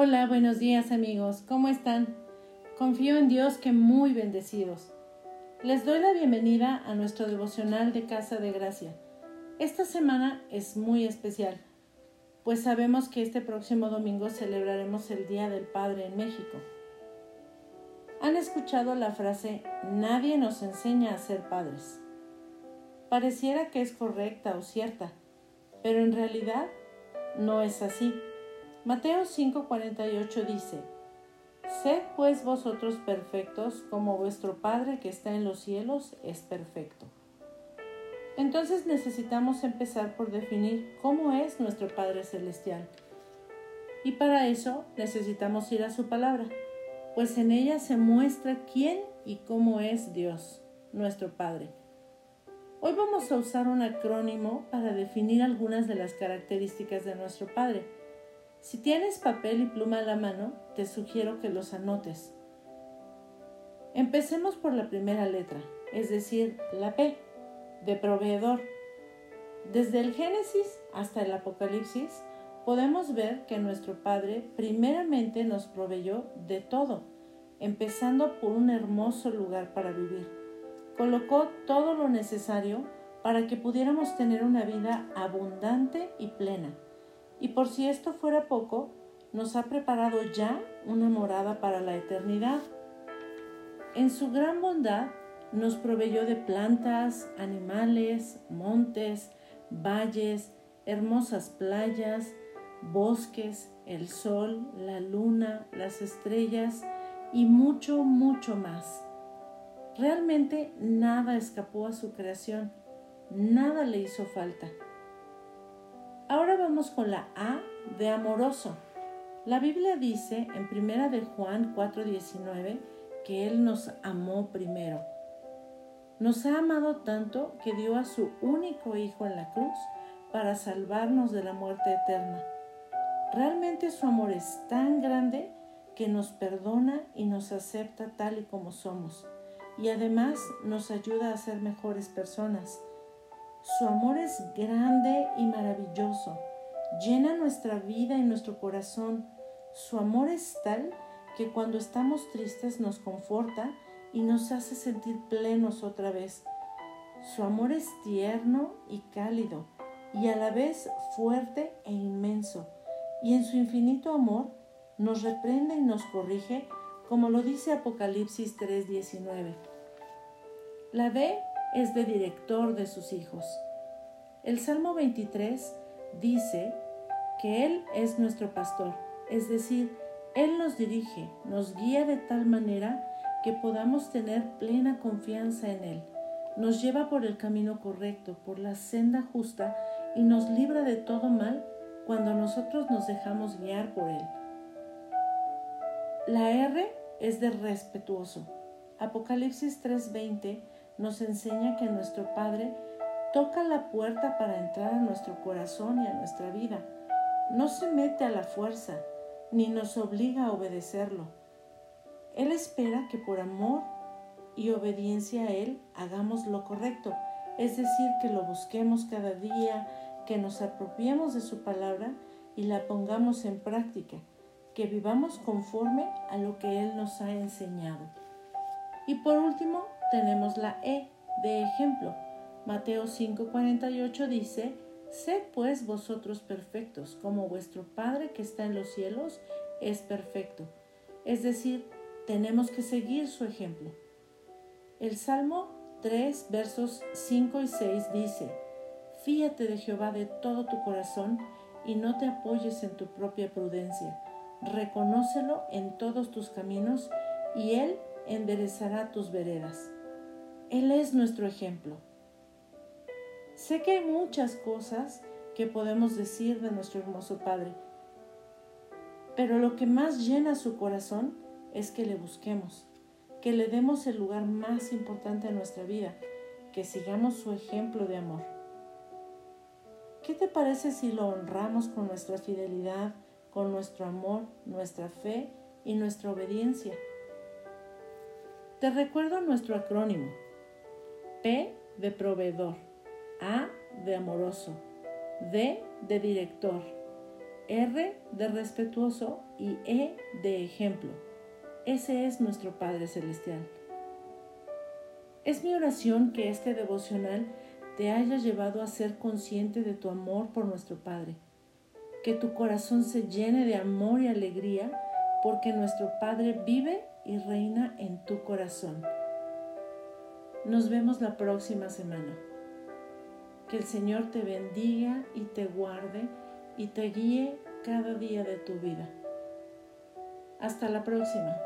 Hola, buenos días amigos, ¿cómo están? Confío en Dios que muy bendecidos. Les doy la bienvenida a nuestro devocional de Casa de Gracia. Esta semana es muy especial, pues sabemos que este próximo domingo celebraremos el Día del Padre en México. ¿Han escuchado la frase nadie nos enseña a ser padres? Pareciera que es correcta o cierta, pero en realidad no es así. Mateo 5:48 dice, Sed pues vosotros perfectos como vuestro Padre que está en los cielos es perfecto. Entonces necesitamos empezar por definir cómo es nuestro Padre Celestial. Y para eso necesitamos ir a su palabra, pues en ella se muestra quién y cómo es Dios, nuestro Padre. Hoy vamos a usar un acrónimo para definir algunas de las características de nuestro Padre si tienes papel y pluma a la mano, te sugiero que los anotes. Empecemos por la primera letra, es decir, la P, de proveedor. Desde el Génesis hasta el Apocalipsis, podemos ver que nuestro Padre primeramente nos proveyó de todo, empezando por un hermoso lugar para vivir. Colocó todo lo necesario para que pudiéramos tener una vida abundante y plena. Y por si esto fuera poco, nos ha preparado ya una morada para la eternidad. En su gran bondad nos proveyó de plantas, animales, montes, valles, hermosas playas, bosques, el sol, la luna, las estrellas y mucho, mucho más. Realmente nada escapó a su creación, nada le hizo falta. Vamos con la A de amoroso. La Biblia dice en primera de Juan 4:19 que Él nos amó primero. Nos ha amado tanto que dio a su único Hijo en la cruz para salvarnos de la muerte eterna. Realmente su amor es tan grande que nos perdona y nos acepta tal y como somos, y además nos ayuda a ser mejores personas. Su amor es grande y maravilloso. Llena nuestra vida y nuestro corazón. Su amor es tal que cuando estamos tristes nos conforta y nos hace sentir plenos otra vez. Su amor es tierno y cálido y a la vez fuerte e inmenso. Y en su infinito amor nos reprende y nos corrige, como lo dice Apocalipsis 3:19. La D es de director de sus hijos. El Salmo 23 dice que Él es nuestro pastor, es decir, Él nos dirige, nos guía de tal manera que podamos tener plena confianza en Él. Nos lleva por el camino correcto, por la senda justa y nos libra de todo mal cuando nosotros nos dejamos guiar por Él. La R es de respetuoso. Apocalipsis 3:20 nos enseña que nuestro Padre toca la puerta para entrar a nuestro corazón y a nuestra vida. No se mete a la fuerza, ni nos obliga a obedecerlo. Él espera que por amor y obediencia a Él hagamos lo correcto, es decir, que lo busquemos cada día, que nos apropiemos de su palabra y la pongamos en práctica, que vivamos conforme a lo que Él nos ha enseñado. Y por último, tenemos la E de ejemplo. Mateo 5:48 dice, Sed pues vosotros perfectos, como vuestro Padre que está en los cielos es perfecto. Es decir, tenemos que seguir su ejemplo. El Salmo 3, versos 5 y 6 dice, Fíate de Jehová de todo tu corazón y no te apoyes en tu propia prudencia. Reconócelo en todos tus caminos y Él enderezará tus veredas. Él es nuestro ejemplo. Sé que hay muchas cosas que podemos decir de nuestro hermoso Padre, pero lo que más llena su corazón es que le busquemos, que le demos el lugar más importante en nuestra vida, que sigamos su ejemplo de amor. ¿Qué te parece si lo honramos con nuestra fidelidad, con nuestro amor, nuestra fe y nuestra obediencia? Te recuerdo nuestro acrónimo P de proveedor, A de amoroso, D de director, R de respetuoso y E de ejemplo. Ese es nuestro Padre Celestial. Es mi oración que este devocional te haya llevado a ser consciente de tu amor por nuestro Padre, que tu corazón se llene de amor y alegría porque nuestro Padre vive y reina en tu corazón. Nos vemos la próxima semana. Que el Señor te bendiga y te guarde y te guíe cada día de tu vida. Hasta la próxima.